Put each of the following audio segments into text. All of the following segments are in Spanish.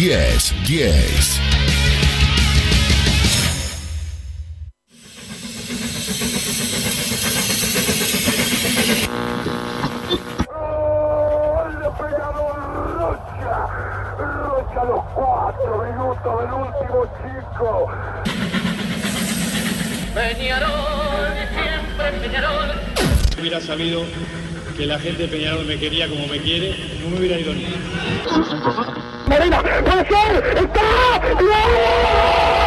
10 10. a los cuatro minutos del último chico. Peñarol, siempre Peñarol. Hubiera sabido que la gente Peñarol me quería como me quiere, no me hubiera ido ni. Marina, puede ser, está, ¡No!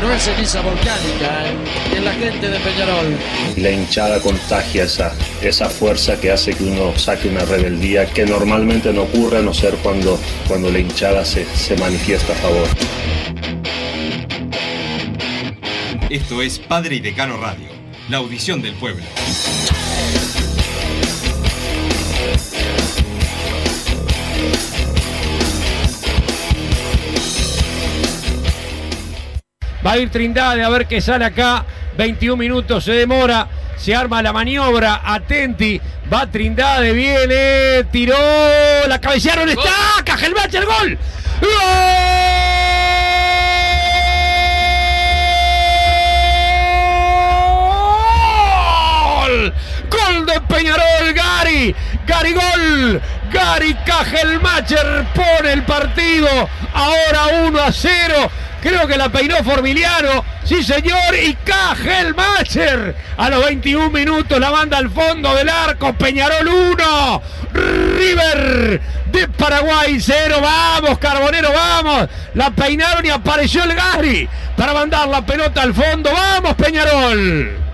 no es ceniza volcánica, ¿eh? es la gente de Peñarol. La hinchada contagia esa, esa fuerza que hace que uno saque una rebeldía que normalmente no ocurre a no ser cuando, cuando la hinchada se, se manifiesta a favor. Esto es Padre y Decano Radio, la audición del pueblo. Va a ir Trindade a ver qué sale acá. 21 minutos se demora. Se arma la maniobra. Atenti. Va Trindade. Viene. Tiró. La cabecearon. Está. Cajelmache el gol. ¡Gol! Gol de Peñarol. Gary. Gary gol. Gary Cajelmacher pone el partido. Ahora 1 a 0. Creo que la peinó Formiliano. Sí, señor. Y Cajelmacher. A los 21 minutos la manda al fondo del arco. Peñarol 1. River de Paraguay 0. Vamos, Carbonero, vamos. La peinaron y apareció el Gary para mandar la pelota al fondo. Vamos, Peñarol.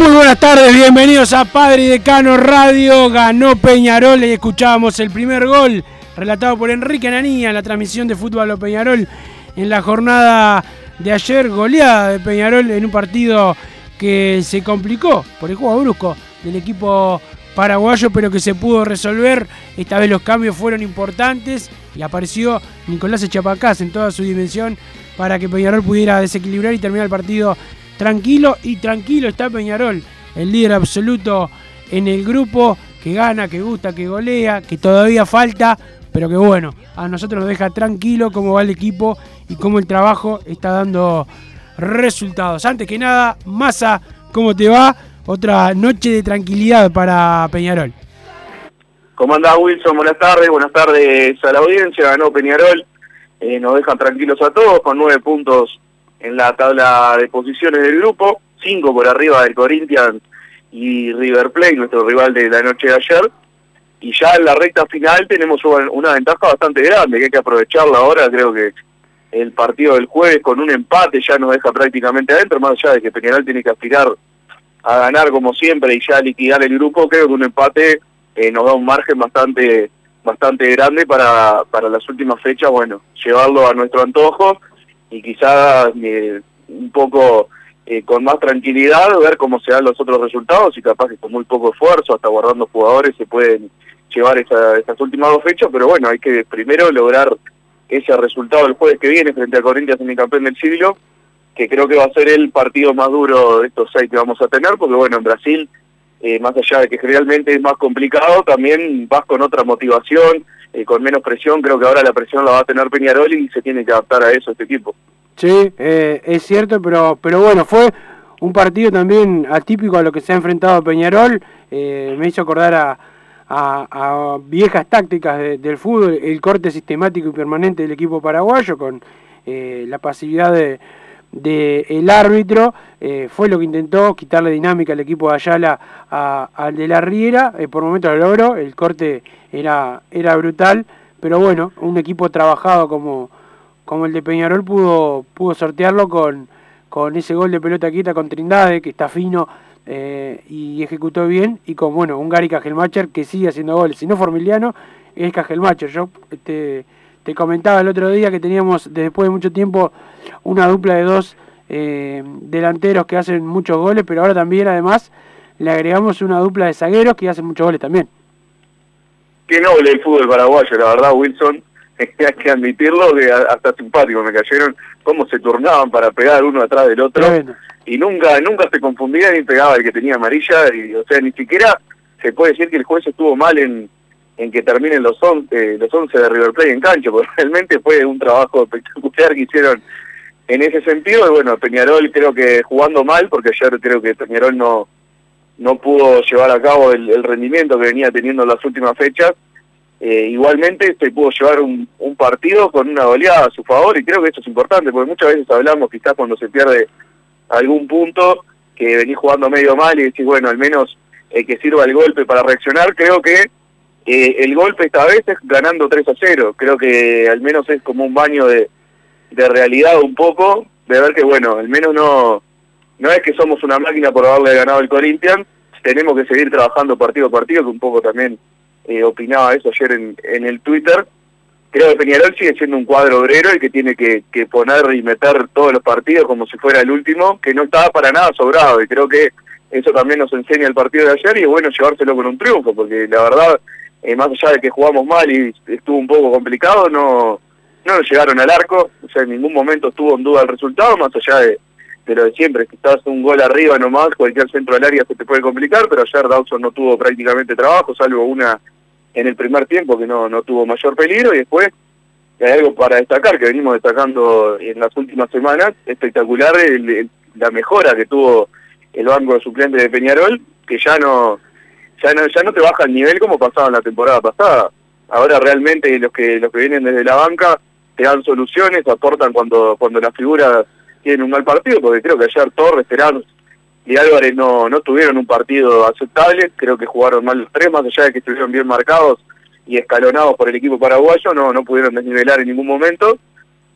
Muy buenas tardes, bienvenidos a Padre y Decano Radio. Ganó Peñarol y escuchábamos el primer gol relatado por Enrique Ananía en la transmisión de fútbol a Peñarol en la jornada de ayer. Goleada de Peñarol en un partido que se complicó por el juego brusco del equipo paraguayo, pero que se pudo resolver. Esta vez los cambios fueron importantes y apareció Nicolás Echapacás en toda su dimensión para que Peñarol pudiera desequilibrar y terminar el partido tranquilo y tranquilo está Peñarol, el líder absoluto en el grupo, que gana, que gusta, que golea, que todavía falta, pero que bueno, a nosotros nos deja tranquilo cómo va el equipo y cómo el trabajo está dando resultados. Antes que nada, Massa, ¿cómo te va? Otra noche de tranquilidad para Peñarol. ¿Cómo anda Wilson? Buenas tardes, buenas tardes a la audiencia. Ganó Peñarol, eh, nos dejan tranquilos a todos con nueve puntos en la tabla de posiciones del grupo, cinco por arriba del Corinthians y River Plate, nuestro rival de la noche de ayer. Y ya en la recta final tenemos una, una ventaja bastante grande que hay que aprovecharla ahora. Creo que el partido del jueves con un empate ya nos deja prácticamente adentro, más allá de que Peñarol tiene que aspirar a ganar como siempre y ya liquidar el grupo, creo que un empate eh, nos da un margen bastante bastante grande para, para las últimas fechas, bueno, llevarlo a nuestro antojo y quizás eh, un poco eh, con más tranquilidad ver cómo se dan los otros resultados y capaz que con muy poco esfuerzo, hasta guardando jugadores, se pueden llevar esa, estas últimas dos fechas, pero bueno, hay que primero lograr ese resultado el jueves que viene frente a Corinthians en el campeón del siglo, que creo que va a ser el partido más duro de estos seis que vamos a tener, porque bueno, en Brasil, eh, más allá de que generalmente es más complicado, también vas con otra motivación, eh, con menos presión, creo que ahora la presión la va a tener Peñarol y se tiene que adaptar a eso este equipo. Sí, eh, es cierto, pero, pero bueno, fue un partido también atípico a lo que se ha enfrentado Peñarol, eh, me hizo acordar a, viejas tácticas del fútbol, el corte sistemático y permanente del equipo paraguayo con eh, la pasividad de, el árbitro, eh, fue lo que intentó quitarle dinámica al equipo de Ayala al de la Riera, por momentos lo logró, el corte era, era brutal, pero bueno, un equipo trabajado como, como el de Peñarol pudo, pudo sortearlo con, con ese gol de pelota quieta con Trindade, que está fino eh, y ejecutó bien, y con bueno, un Gary Cajelmacher que sigue haciendo goles. Si no Formiliano, es Cajelmacher. Yo te, te, comentaba el otro día que teníamos después de mucho tiempo una dupla de dos eh, delanteros que hacen muchos goles, pero ahora también además le agregamos una dupla de zagueros que hacen muchos goles también. Qué noble el fútbol paraguayo, la verdad, Wilson. Hay que admitirlo, que hasta simpático me cayeron, cómo se turnaban para pegar uno atrás del otro y nunca nunca se confundía ni pegaba el que tenía amarilla, y, o sea, ni siquiera se puede decir que el juez estuvo mal en, en que terminen los 11 los 11 de River Plate en cancha, porque realmente fue un trabajo espectacular que hicieron en ese sentido, y bueno, Peñarol creo que jugando mal, porque ayer creo que Peñarol no no pudo llevar a cabo el, rendimiento que venía teniendo en las últimas fechas, eh, igualmente se pudo llevar un, un partido con una goleada a su favor y creo que eso es importante porque muchas veces hablamos quizás cuando se pierde algún punto que venís jugando medio mal y decís, bueno, al menos eh, que sirva el golpe para reaccionar. Creo que eh, el golpe esta vez es ganando 3 a 0. Creo que al menos es como un baño de, de realidad un poco, de ver que, bueno, al menos no, no es que somos una máquina por haberle ganado el Corinthians, tenemos que seguir trabajando partido a partido, que un poco también eh, opinaba eso ayer en, en el Twitter, creo que Peñarol sigue siendo un cuadro obrero y que tiene que, que, poner y meter todos los partidos como si fuera el último, que no estaba para nada sobrado. Y creo que eso también nos enseña el partido de ayer y es bueno llevárselo con un triunfo, porque la verdad, eh, más allá de que jugamos mal y estuvo un poco complicado, no no nos llegaron al arco, o sea, en ningún momento estuvo en duda el resultado, más allá de, lo de siempre, si estás un gol arriba nomás, cualquier centro del área se te puede complicar, pero ayer Dawson no tuvo prácticamente trabajo, salvo una en el primer tiempo que no, no tuvo mayor peligro y después hay algo para destacar que venimos destacando en las últimas semanas, espectacular la mejora que tuvo el banco de suplentes de Peñarol, que ya no, ya no, ya no te baja el nivel como pasaba en la temporada pasada. Ahora realmente los que, los que vienen desde la banca te dan soluciones, aportan cuando, cuando las figuras tienen un mal partido, porque creo que ayer Torres, Terán y Álvarez no, no tuvieron un partido aceptable, creo que jugaron mal los tres, más allá de que estuvieron bien marcados y escalonados por el equipo paraguayo, no, no pudieron desnivelar en ningún momento,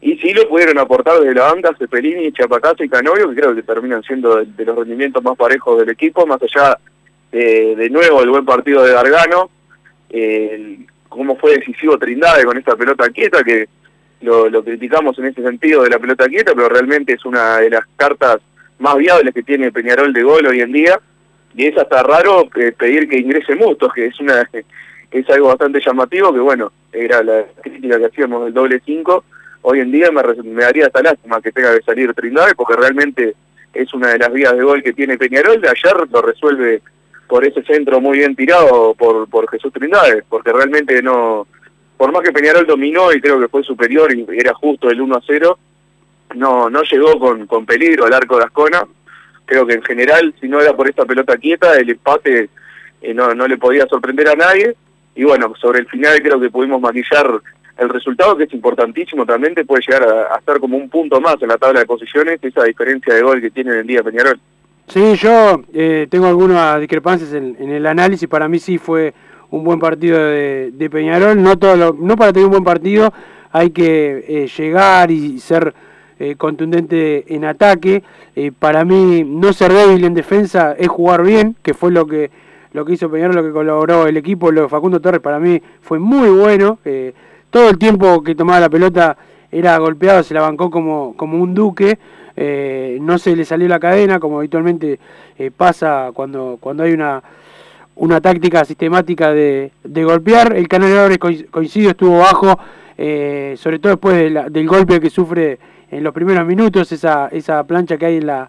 y sí lo pudieron aportar desde la banda Cepelini, Chapacasa y Canovio, que creo que terminan siendo de, los rendimientos más parejos del equipo, más allá de nuevo el buen partido de Gargano, eh, cómo fue decisivo Trindade con esta pelota quieta, que lo, lo criticamos en ese sentido de la pelota quieta, pero realmente es una de las cartas más viables que tiene Peñarol de gol hoy en día, y es hasta raro eh, pedir que ingrese Mustos, que es una es algo bastante llamativo, que bueno, era la crítica que hacíamos del doble 5, hoy en día me, me daría hasta lástima que tenga que salir Trindade, porque realmente es una de las vías de gol que tiene Peñarol, de ayer lo resuelve por ese centro muy bien tirado por, por Jesús Trindade, porque realmente no, por más que Peñarol dominó y creo que fue superior y era justo el 1 a 0, no, no llegó con, con peligro al arco de Ascona. Creo que en general, si no era por esta pelota quieta, el empate eh, no, no le podía sorprender a nadie. Y bueno, sobre el final creo que pudimos maquillar el resultado, que es importantísimo también, te puede llegar a, estar como un punto más en la tabla de posiciones, esa diferencia de gol que tiene el día Peñarol. Sí, yo eh, tengo algunas discrepancias en, el análisis, para mí sí fue un buen partido de, Peñarol, no, todo no para tener un buen partido hay que eh, llegar y ser eh, contundente en ataque. Eh, para mí, no ser débil en defensa es jugar bien, que fue lo que lo que hizo Peñarol, lo que colaboró el equipo. Lo de Facundo Torres para mí fue muy bueno. Eh, todo el tiempo que tomaba la pelota era golpeado, se la bancó como, como un duque. No se le salió la cadena, como habitualmente pasa cuando, cuando hay una, una táctica sistemática de, de golpear. El canal coincidió, estuvo bajo, sobre todo después del golpe que sufre en los primeros minutos, esa, esa plancha que hay en la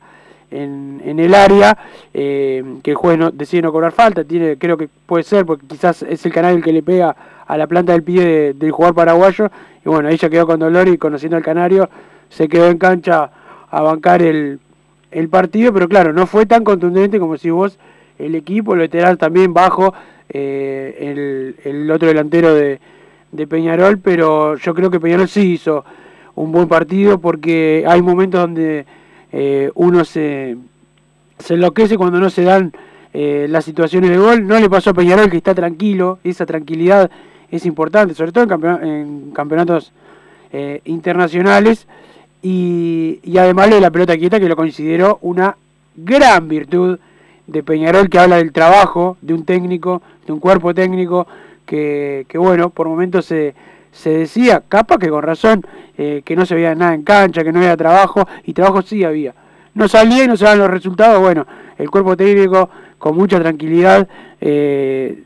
en, en el área, eh, que el juez no, decide no cobrar falta, tiene creo que puede ser, porque quizás es el canal el que le pega a la planta del pie del jugador paraguayo, y bueno, ella quedó con dolor y conociendo al canario, se quedó en cancha a bancar el, el partido, pero claro, no fue tan contundente como si vos, el equipo, el lateral también bajo, eh, el, el, otro delantero de, de, Peñarol, pero yo creo que Peñarol sí hizo un buen partido porque hay momentos donde eh, uno se, se enloquece cuando no se dan eh, las situaciones de gol. No le pasó a Peñarol que está tranquilo, esa tranquilidad es importante, sobre todo en, campeon en campeonatos eh, internacionales. Y, y, además de la pelota quieta, que lo considero una gran virtud de Peñarol, que habla del trabajo de un técnico, de un cuerpo técnico, que, que bueno, por momentos se, se decía, capa que con razón, eh, que no se veía nada en cancha, que no había trabajo, y trabajo sí había. No salía no se daban los resultados, bueno, el cuerpo técnico con mucha tranquilidad eh,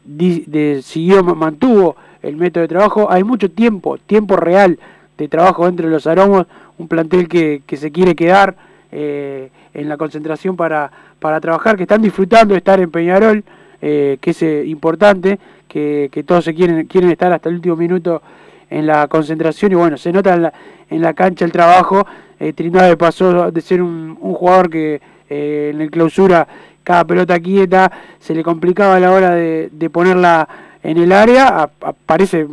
siguió, mantuvo el método de trabajo, hay mucho tiempo, tiempo real de trabajo entre los aromos, un plantel que, que se quiere quedar eh, en la concentración para, para trabajar, que están disfrutando de estar en Peñarol, eh, que es eh, importante, que, que, todos se quieren, quieren estar hasta el último minuto en la concentración. Y bueno, se nota en la, en la cancha el trabajo, eh, Trindade pasó de ser un, jugador que en el clausura cada pelota quieta se le complicaba a la hora de, de ponerla en el área, parece,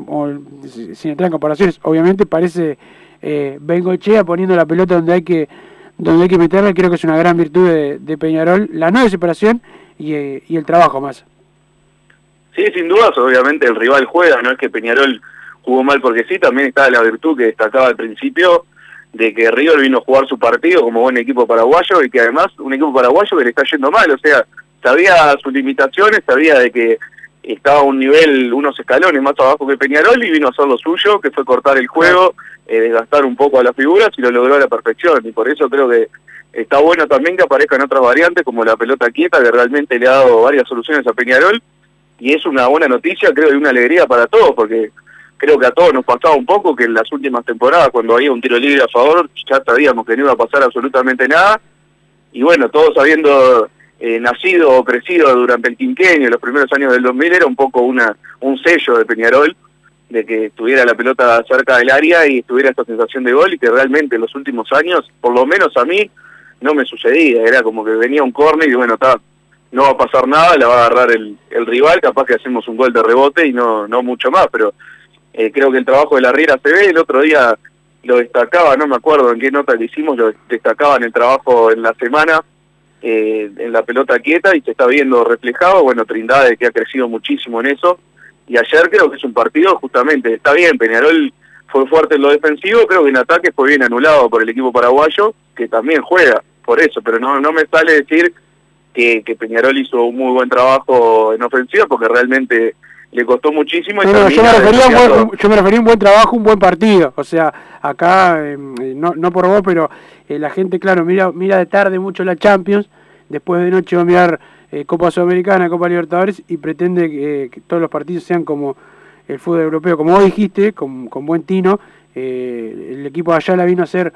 sin entrar en comparaciones, obviamente parece eh, Bengochea poniendo la pelota donde hay que donde hay que meterla, creo que es una gran virtud de, de Peñarol, la no desesperación y, eh, y, el trabajo más. Sí, sin dudas, obviamente el rival juega, no es que Peñarol jugó mal porque sí, también está la virtud que destacaba al principio de que River vino a jugar su partido como buen equipo paraguayo y que además un equipo paraguayo que le está yendo mal, o sea, sabía sus limitaciones, sabía de que estaba a un nivel, unos escalones más abajo que Peñarol y vino a hacer lo suyo, que fue cortar el juego, eh, desgastar un poco a las figuras y lo logró a la perfección. Y por eso creo que está bueno también que aparezcan otras variantes como la pelota quieta, que realmente le ha dado varias soluciones a Peñarol. Y es una buena noticia, creo, y una alegría para todos, porque creo que a todos nos pasaba un poco que en las últimas temporadas, cuando había un tiro libre a favor, ya sabíamos que no iba a pasar absolutamente nada. Y bueno, todos habiendo eh, nacido o crecido durante el quinquenio, los primeros años del 2000, era un poco una un sello de Peñarol, de que tuviera la pelota cerca del área y tuviera esta sensación de gol y que realmente en los últimos años, por lo menos a mí, no me sucedía. Era como que venía un córner y bueno, está, no va a pasar nada, la va a agarrar el, el rival, capaz que hacemos un gol de rebote y no, no mucho más, pero eh, creo que el trabajo de la Riera se ve, el otro día lo destacaba, no me acuerdo en qué nota le hicimos, lo destacaba en el trabajo en la semana, eh, en la pelota quieta y se está viendo reflejado, bueno, Trindade que ha crecido muchísimo en eso, y ayer creo que es un partido justamente, está bien, Peñarol fue fuerte en lo defensivo, creo que en ataque fue bien anulado por el equipo paraguayo, que también juega por eso, pero no, no me sale decir que, que Peñarol hizo un muy buen trabajo en ofensiva, porque realmente le costó muchísimo. Y yo, me refería a un buen, yo me refería a un buen trabajo, un buen partido. O sea, acá, eh, no, no por vos, pero eh, la gente, claro, mira, mira de tarde mucho la Champions, después de noche va a mirar eh, Copa Sudamericana, Copa Libertadores y pretende que, que, todos los partidos sean como el fútbol europeo. Como vos dijiste, con, con buen tino, el equipo de allá la vino a hacer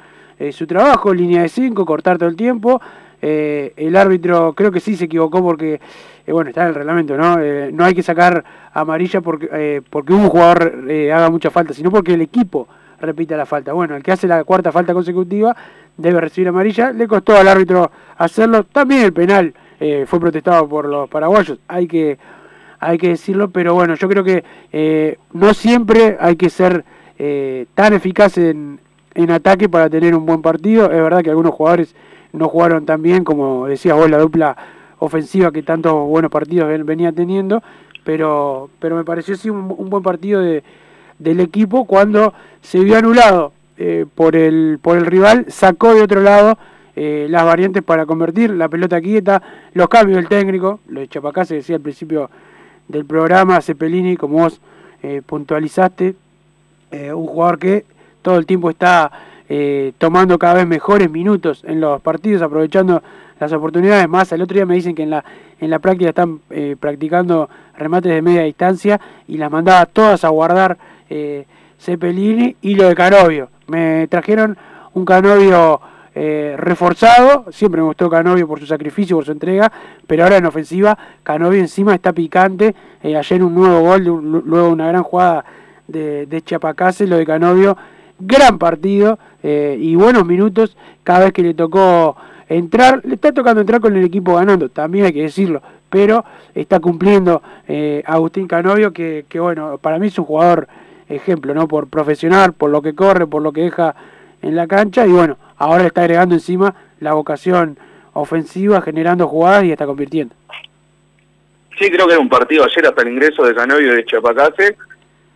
su trabajo, línea de 5, cortar todo el tiempo. El árbitro creo que sí se equivocó porque eh, bueno, está en el reglamento, ¿no? Eh, no hay que sacar amarilla porque, eh, porque un jugador eh, haga mucha falta, sino porque el equipo repita la falta. Bueno, el que hace la cuarta falta consecutiva debe recibir amarilla. Le costó al árbitro hacerlo. También el penal eh, fue protestado por los paraguayos. Hay que, hay que decirlo, pero bueno, yo creo que eh, no siempre hay que ser eh, tan eficaz en, en ataque para tener un buen partido. Es verdad que algunos jugadores no jugaron tan bien, como decías vos, la dupla ofensiva que tantos buenos partidos venía teniendo, pero, pero me pareció sí un, buen partido de, del equipo cuando se vio anulado eh, por, el, por el rival, sacó de otro lado eh, las variantes para convertir la pelota quieta, los cambios del técnico, lo de Chapacá se decía al principio del programa, Cepelini, como vos eh, puntualizaste, eh, un jugador que todo el tiempo está eh, tomando cada vez mejores minutos en los partidos, aprovechando las oportunidades más. El otro día me dicen que en la, en la práctica están eh, practicando remates de media distancia y las mandaba todas a guardar eh, Cepelini y lo de Canovio. Me trajeron un Canovio eh, reforzado, siempre me gustó Canovio por su sacrificio, por su entrega, pero ahora en ofensiva Canovio encima está picante. Eh, ayer un nuevo gol, luego una gran jugada de, de Chiapacase, lo de Canovio. Gran partido eh, y buenos minutos cada vez que le tocó entrar, le está tocando entrar con el equipo ganando, también hay que decirlo, pero está cumpliendo eh, Agustín Canovio, que, que, bueno, para mí es un jugador ejemplo, ¿no? Por profesional, por lo que corre, por lo que deja en la cancha, y bueno, ahora está agregando encima la vocación ofensiva, generando jugadas y está convirtiendo. Sí, creo que era un partido ayer hasta el ingreso de Canovio de Chapacase,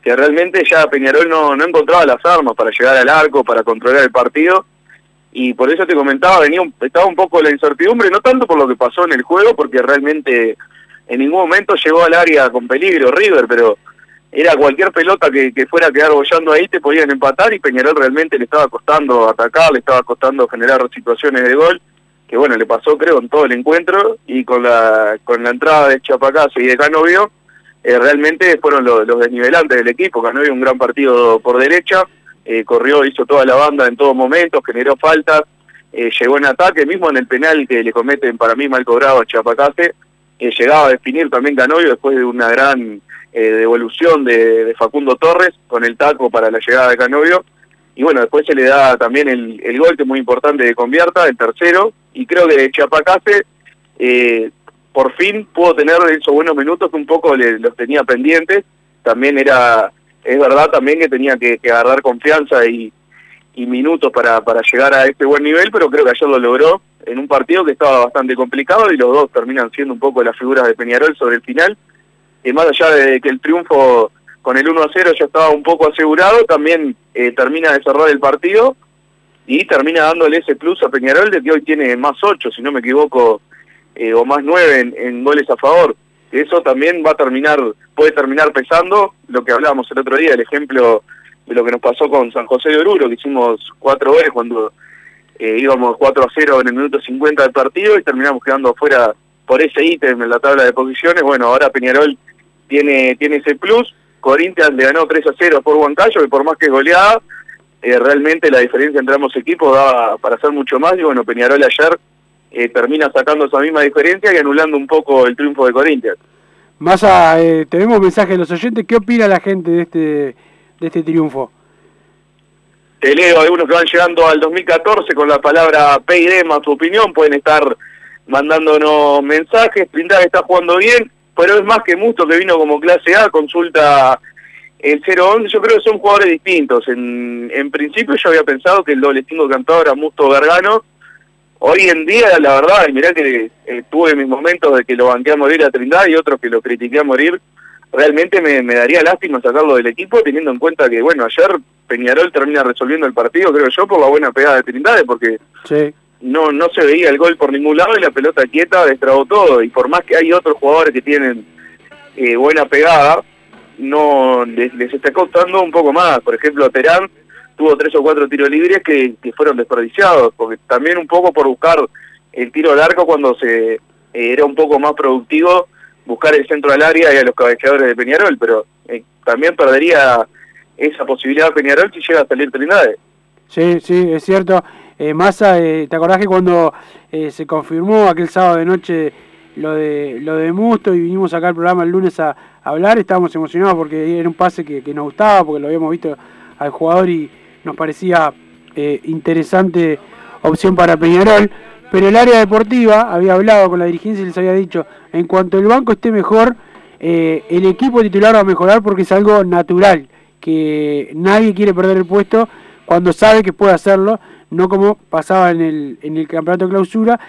que realmente ya Peñarol no, no encontraba las armas para llegar al arco, para controlar el partido, y por eso te comentaba, venía estaba un poco la incertidumbre, no tanto por lo que pasó en el juego, porque realmente en ningún momento llegó al área con peligro River, pero era cualquier pelota que, fuera a quedar bollando ahí, te podían empatar y Peñarol realmente le estaba costando atacar, le estaba costando generar situaciones de gol, que bueno, le pasó creo en todo el encuentro, y con la, con la entrada de Chapacase y de Canovio, eh, realmente fueron los, desnivelantes del equipo, Canovio un gran partido por derecha, eh, corrió, hizo toda la banda en todo momento, generó faltas, eh, llegó en ataque, mismo en el penal que le cometen para mí mal cobrado a Chapacase, llegaba a definir también Canovio después de una gran devolución de, Facundo Torres con el taco para la llegada de Canovio, y bueno, después se le da también el, el gol que es muy importante de Convierta, el tercero, y creo que Chapacase por fin pudo tener esos buenos minutos que un poco los tenía pendientes, también era es verdad también que tenía que, agarrar confianza y, minutos para, para llegar a este buen nivel, pero creo que ayer lo logró en un partido que estaba bastante complicado y los dos terminan siendo un poco las figuras de Peñarol sobre el final. Y más allá de que el triunfo con el 1 a 0 ya estaba un poco asegurado, también eh, termina de cerrar el partido y termina dándole ese plus a Peñarol de que hoy tiene más 8, si no me equivoco, eh, o más 9 en goles a favor. Eso también va a terminar, puede terminar pesando, lo que hablábamos el otro día, el ejemplo de lo que nos pasó con San José de Oruro, que hicimos cuatro goles cuando eh, íbamos 4 a 0 en el minuto 50 del partido y terminamos quedando afuera por ese ítem en la tabla de posiciones. Bueno, ahora Peñarol tiene, tiene ese plus, Corinthians le ganó 3 a 0 por Huancayo, que por más que goleada, eh, realmente la diferencia entre ambos equipos daba para hacer mucho más. Y bueno, Peñarol ayer eh, termina sacando esa misma diferencia y anulando un poco el triunfo de Corinthians. Massa, eh, tenemos mensaje de los oyentes. ¿Qué opina la gente de este, de este triunfo? Te leo algunos que van llegando al 2014 con la palabra PID más tu opinión. Pueden estar mandándonos mensajes. Trindade está jugando bien, pero es más que Musto que vino como clase A. Consulta el 0-11. Yo creo que son jugadores distintos. En, en principio yo había pensado que el doble 5 cantado era Musto Gargano Hoy en día, la verdad, y mirá que eh, tuve mis momentos de que lo banqué a morir a Trindade y otros que lo critiqué a morir, realmente me, daría lástima sacarlo del equipo teniendo en cuenta que, bueno, ayer Peñarol termina resolviendo el partido, creo yo, por la buena pegada de Trindade, porque no, no se veía el gol por ningún lado y la pelota quieta destrabó todo. Y por más que hay otros jugadores que tienen eh, buena pegada, no les, les, está costando un poco más. Por ejemplo, Terán tuvo tres o cuatro tiros libres que, fueron desperdiciados, porque también un poco por buscar el tiro al arco cuando se eh, era un poco más productivo buscar el centro al área y a los cabeceadores de Peñarol, pero eh, también perdería esa posibilidad Peñarol si llega a salir Trindade. Sí, sí, es cierto. Eh, Massa, eh, ¿te acordás que cuando se confirmó aquel sábado de noche lo de lo de Musto y vinimos acá al programa el lunes a, hablar, estábamos emocionados porque era un pase que nos gustaba, porque lo habíamos visto al jugador y, nos parecía eh, interesante opción para Peñarol, pero el área deportiva había hablado con la dirigencia y les había dicho, en cuanto el banco esté mejor, eh, el equipo titular va a mejorar porque es algo natural, que nadie quiere perder el puesto cuando sabe que puede hacerlo, no como pasaba en el, en el campeonato de clausura,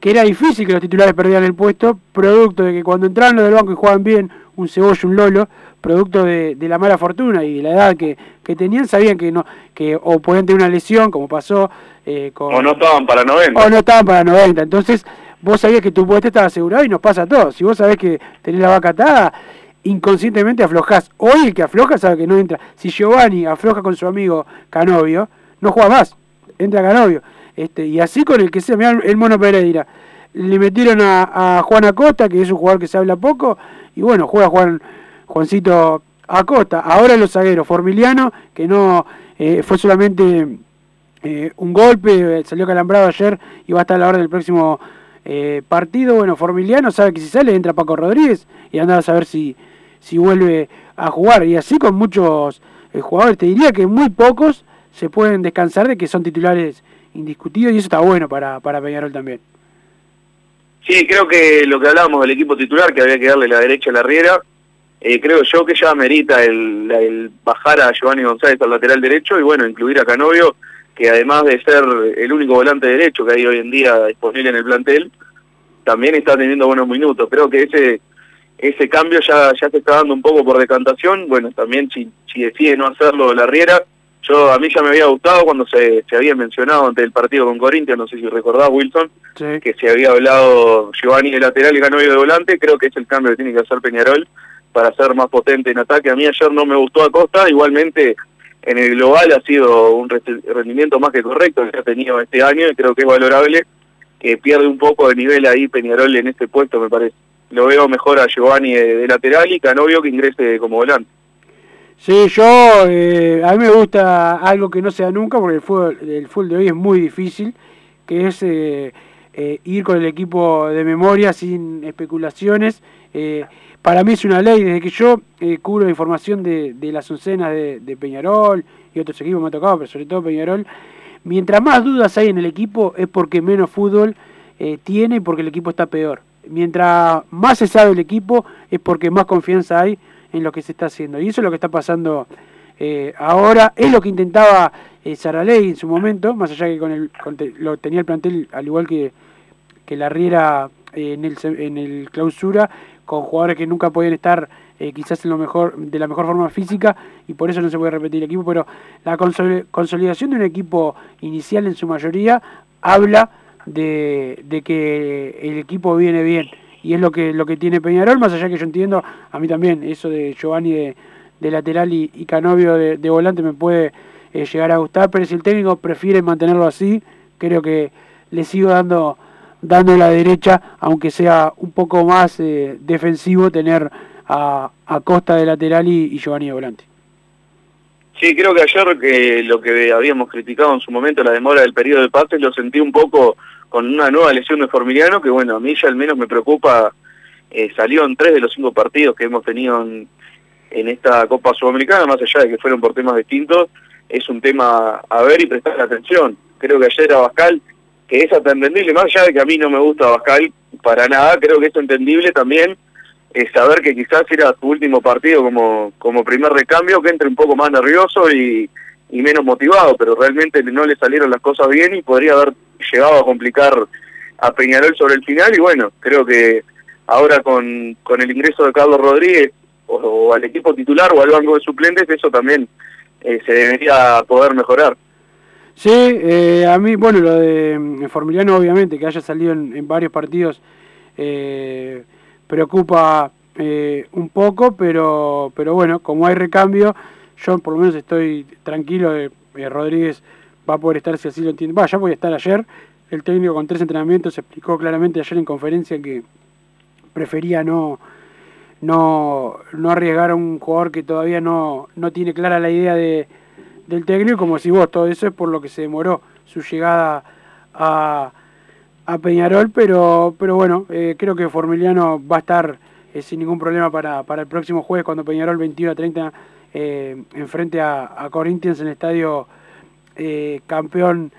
que era difícil que los titulares perdieran el puesto, producto de que cuando entraban los del banco y jugaban bien, un cebollo, un lolo, producto de, la mala fortuna y de la edad que, tenían, sabían que no que o podían tener una lesión, como pasó eh, con... O no estaban para 90. O no estaban para 90. Entonces, vos sabías que tu puesto estaba asegurado y nos pasa a todos. Si vos sabés que tenés la vaca atada, inconscientemente aflojás. Hoy el que afloja sabe que no entra. Si Giovanni afloja con su amigo Canovio, no juega más. Entra Canovio. Este, y así con el que sea, mirá el Mono Pereira. Le metieron a, a Juan Acosta, que es un jugador que se habla poco, y bueno, juega Juan Juancito Acosta. Ahora los zagueros, Formiliano, que no eh, fue solamente eh, un golpe, salió calambrado ayer y va a estar a la hora del próximo eh, partido. Bueno, Formiliano sabe que si sale entra Paco Rodríguez y anda a saber si, si vuelve a jugar. Y así con muchos jugadores, te diría que muy pocos se pueden descansar de que son titulares indiscutido y eso está bueno para, para Peñarol también. Sí, creo que lo que hablábamos del equipo titular, que había que darle la derecha a la Riera, eh, creo yo que ya merita el, el, bajar a Giovanni González al lateral derecho y bueno, incluir a Canovio, que además de ser el único volante derecho que hay hoy en día disponible en el plantel, también está teniendo buenos minutos. Creo que ese ese cambio ya, ya se está dando un poco por decantación. Bueno, también si, si decide no hacerlo la Riera, yo a mí ya me había gustado cuando se, se había mencionado ante el partido con Corinthians, no sé si recordás Wilson, que se había hablado Giovanni de lateral y Canovio de volante, creo que es el cambio que tiene que hacer Peñarol para ser más potente en ataque. A mí ayer no me gustó Acosta, igualmente en el global ha sido un rendimiento más que correcto que ha tenido este año y creo que es valorable que pierde un poco de nivel ahí Peñarol en este puesto, me parece. Lo veo mejor a Giovanni de, lateral y Canovio que ingrese como volante. Sí, yo, eh, a mí me gusta algo que no sea nunca, porque el fútbol, el fútbol de hoy es muy difícil, que es eh, eh, ir con el equipo de memoria sin especulaciones. para mí es una ley, desde que yo cubro la información de, de las oncenas de, Peñarol y otros equipos me ha tocado, pero sobre todo Peñarol, mientras más dudas hay en el equipo es porque menos fútbol tiene y porque el equipo está peor. Mientras más se sabe el equipo es porque más confianza hay en lo que se está haciendo. Y eso es lo que está pasando eh, ahora. Es lo que intentaba eh, Saraley en su momento, más allá que con el lo tenía el plantel al igual que, que la Riera eh, en, el, en el clausura, con jugadores que nunca podían estar eh, quizás en lo mejor, de la mejor forma física y por eso no se puede repetir el equipo, pero la consolidación de un equipo inicial en su mayoría habla de, de que el equipo viene bien y es lo que lo que tiene Peñarol, más allá que yo entiendo, a mí también, eso de Giovanni de, lateral y, Canovio de, volante me puede eh, llegar a gustar, pero si el técnico prefiere mantenerlo así, creo que le sigo dando dando la derecha, aunque sea un poco más eh, defensivo tener a, a, Costa de lateral y, y, Giovanni de volante. Sí, creo que ayer que lo que habíamos criticado en su momento, la demora del periodo de pases, lo sentí un poco con una nueva lesión de Formiliano, que bueno, a mí ya al menos me preocupa, eh, salió en tres de los cinco partidos que hemos tenido en, esta Copa Sudamericana, más allá de que fueron por temas distintos, es un tema a ver y prestar atención. Creo que ayer a Bascal, que es entendible, más allá de que a mí no me gusta Bascal para nada, creo que es entendible también es saber que quizás era su último partido como, como primer recambio, que entre un poco más nervioso y, y menos motivado, pero realmente no le salieron las cosas bien y podría haber llegado a complicar a Peñarol sobre el final y bueno, creo que ahora con, con el ingreso de Carlos Rodríguez o, al equipo titular o al banco de suplentes, eso también eh, se debería poder mejorar. Sí, eh, a mí, bueno, lo de mm, Formiliano obviamente, que haya salido en, varios partidos, eh, preocupa un poco, pero, pero bueno, como hay recambio, yo por lo menos estoy tranquilo de Rodríguez va a poder estar si así lo entiende. Va, ya voy a estar ayer. El técnico con tres entrenamientos explicó claramente ayer en conferencia que prefería no, no, no arriesgar a un jugador que todavía no, no tiene clara la idea de, del técnico, como si vos, todo eso es por lo que se demoró su llegada a, a Peñarol, pero, pero bueno, eh, creo que Formiliano va a estar eh, sin ningún problema para, para el próximo jueves cuando Peñarol 21 a 30 eh, enfrente a, a Corinthians en el estadio eh, campeón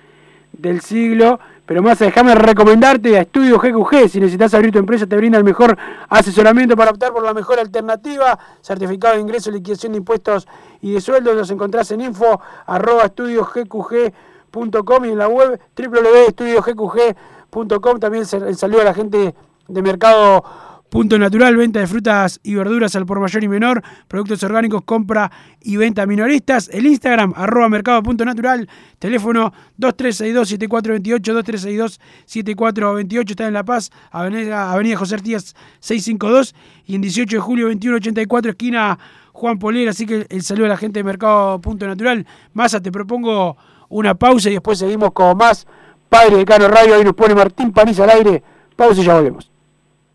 del siglo. Pero más, déjame recomendarte a Estudio GQG. Si necesitas abrir tu empresa, te brinda el mejor asesoramiento para optar por la mejor alternativa. Certificado de ingreso, liquidación de impuestos y de sueldos. Los encontrás en info arroba estudiogqg.com y en la web www.estudiogqg.com. También el saludo a la gente de Mercado Punto Natural, venta de frutas y verduras al por mayor y menor, productos orgánicos, compra y venta minoristas. El Instagram, arroba mercado.natural, teléfono 2362-7428, 2362-7428, está en La Paz, Avenida, José Artías 652 y en 18 de julio 2184, esquina Juan Polera. Así que el saludo a la gente de Mercado Punto Natural. Massa, te propongo una pausa y después seguimos con más Padre de Cano Radio. Ahí nos pone Martín Paniza al aire. Pausa y ya volvemos.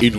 En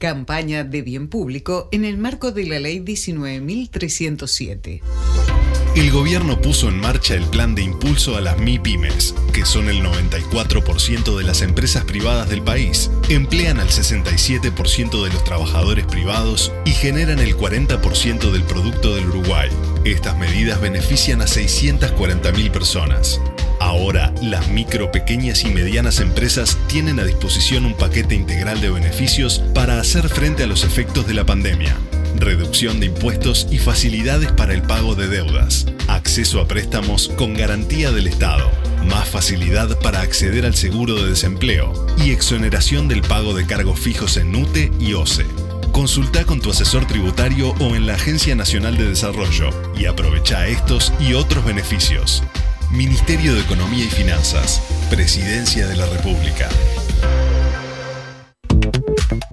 Campaña de bien público en el marco de la Ley 19.307. El gobierno puso en marcha el plan de impulso a las MIPYMES, que son el 94% de las empresas privadas del país, emplean al 67% de los trabajadores privados y generan el 40% del producto del Uruguay. Estas medidas benefician a 640.000 personas. Ahora, las micro, pequeñas y medianas empresas tienen a disposición un paquete integral de beneficios para hacer frente a los efectos de la pandemia. Reducción de impuestos y facilidades para el pago de deudas. Acceso a préstamos con garantía del Estado. Más facilidad para acceder al seguro de desempleo. Y exoneración del pago de cargos fijos en NUTE y OCE. Consulta con tu asesor tributario o en la Agencia Nacional de Desarrollo y aprovecha estos y otros beneficios. Ministerio de Economía y Finanzas, Presidencia de la República.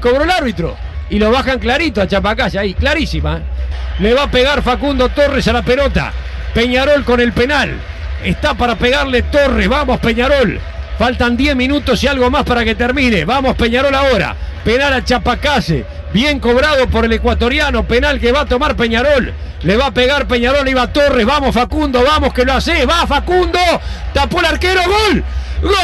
cobró el árbitro. Y lo bajan clarito a Chapacaya ahí, clarísima. ¿eh? Le va a pegar Facundo Torres a la pelota. Peñarol con el penal. Está para pegarle Torres. Vamos, Peñarol. Faltan 10 minutos y algo más para que termine. Vamos, Peñarol ahora. Penal a Chapacase. Bien cobrado por el ecuatoriano. Penal que va a tomar Peñarol. Le va a pegar Peñarol. y va Torres. Vamos, Facundo. Vamos, que lo hace. Va Facundo. Tapó el arquero. Gol. Gol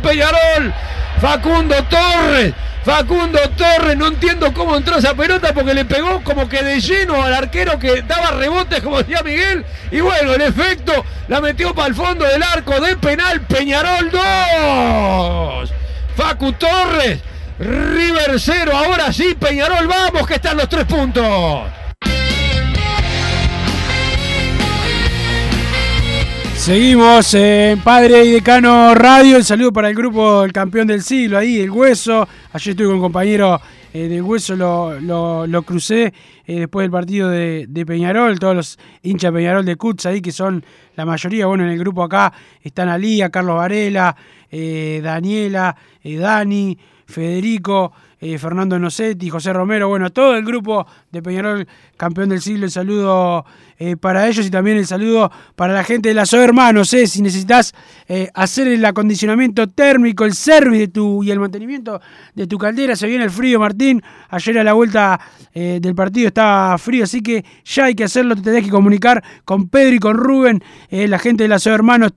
Peñarol. Facundo Torres. Facundo Torres, no entiendo cómo entró esa pelota porque le pegó como que de lleno al arquero que daba rebotes, como decía Miguel. Y bueno, el efecto la metió para el fondo del arco de penal Peñarol 2. Facu Torres, River 0. Ahora sí, Peñarol, vamos que están los tres puntos. Seguimos en Padre y Decano Radio. El saludo para el grupo El Campeón del Siglo, ahí, el Hueso. Ayer estuve con un compañero eh, del Hueso, lo, lo, lo crucé eh, después del partido de, Peñarol. Todos los hinchas de Peñarol de Cuts ahí, que son la mayoría. Bueno, en el grupo acá están Alía, Carlos Varela, eh, Daniela, Dani, Federico. Fernando Nocetti, José Romero, bueno, todo el grupo de Peñarol, campeón del siglo, el saludo eh, para ellos y también el saludo para la gente de la SO Hermanos. Eh, si necesitas eh, hacer el acondicionamiento térmico, el service y el mantenimiento de tu caldera, se viene el frío, Martín. Ayer a la vuelta del partido estaba frío, así que ya hay que hacerlo. Te tenés que comunicar con Pedro y con Rubén, la gente de la SO Hermanos,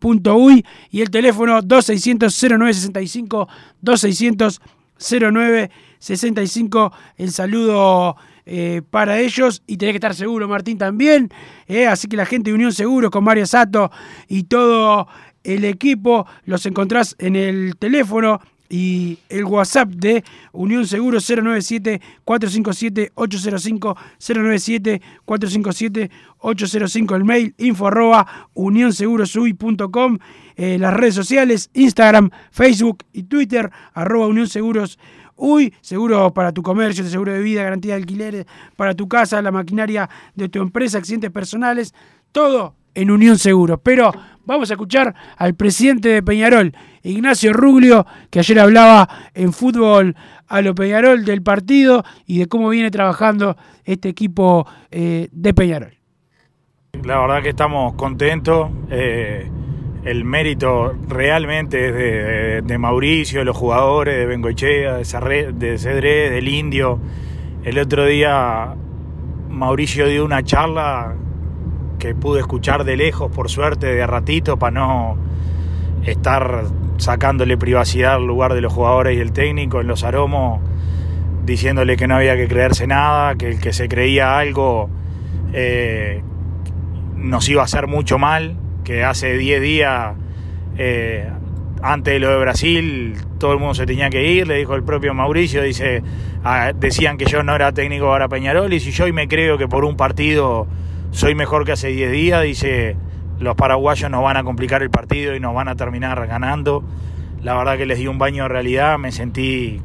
www.lasohermanos.com.uy y el teléfono 2600 0965 2600 0965. El saludo eh, para ellos y tenés que estar seguro, Martín, también. Eh, así que la gente de Unión Seguros con Mario Sato y todo el equipo los encontrás en el teléfono y el WhatsApp de Unión Seguro 097-457-805, 097-457-805, el mail info arroba unionsegurosui.com, eh, las redes sociales, Instagram, Facebook y Twitter, arroba Unión Seguros Uy, seguro para tu comercio, seguro de vida, garantía de alquileres, para tu casa, la maquinaria de tu empresa, accidentes personales, todo en Unión Seguro. Pero vamos a escuchar al presidente de Peñarol, Ignacio Ruglio, que ayer hablaba en fútbol a lo Peñarol del partido y de cómo viene trabajando este equipo eh, de Peñarol. La verdad que estamos contentos. Eh el mérito realmente es de, Mauricio, los jugadores, de Bengochea, de, de Cedré, del Indio. El otro día Mauricio dio una charla que pude escuchar de lejos, por suerte, de ratito, para no estar sacándole privacidad al lugar de los jugadores y el técnico en los aromos, diciéndole que no había que creerse nada, que el que se creía algo eh, nos iba a hacer mucho mal que hace 10 días, eh, antes de lo de Brasil, todo el mundo se tenía que ir, le dijo el propio Mauricio, dice, ah, decían que yo no era técnico para Peñarol, y si yo hoy me creo que por un partido soy mejor que hace 10 días, dice, los paraguayos nos van a complicar el partido y nos van a terminar ganando. La verdad que les di un baño de realidad, me sentí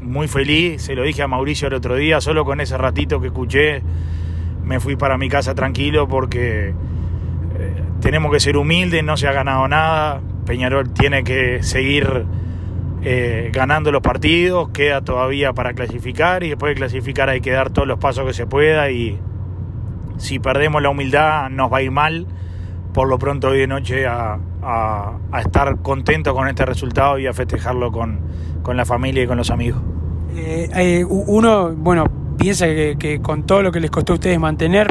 muy feliz, se lo dije a Mauricio el otro día, solo con ese ratito que escuché, me fui para mi casa tranquilo porque tenemos que ser humildes, no se ha ganado nada, Peñarol tiene que seguir eh, ganando los partidos, queda todavía para clasificar y después de clasificar hay que dar todos los pasos que se pueda y si perdemos la humildad nos va a ir mal. Por lo pronto hoy de noche a, a, estar contento con este resultado y a festejarlo con, con la familia y con los amigos. Eh, eh, uno, bueno, piensa que, con todo lo que les costó a ustedes mantener,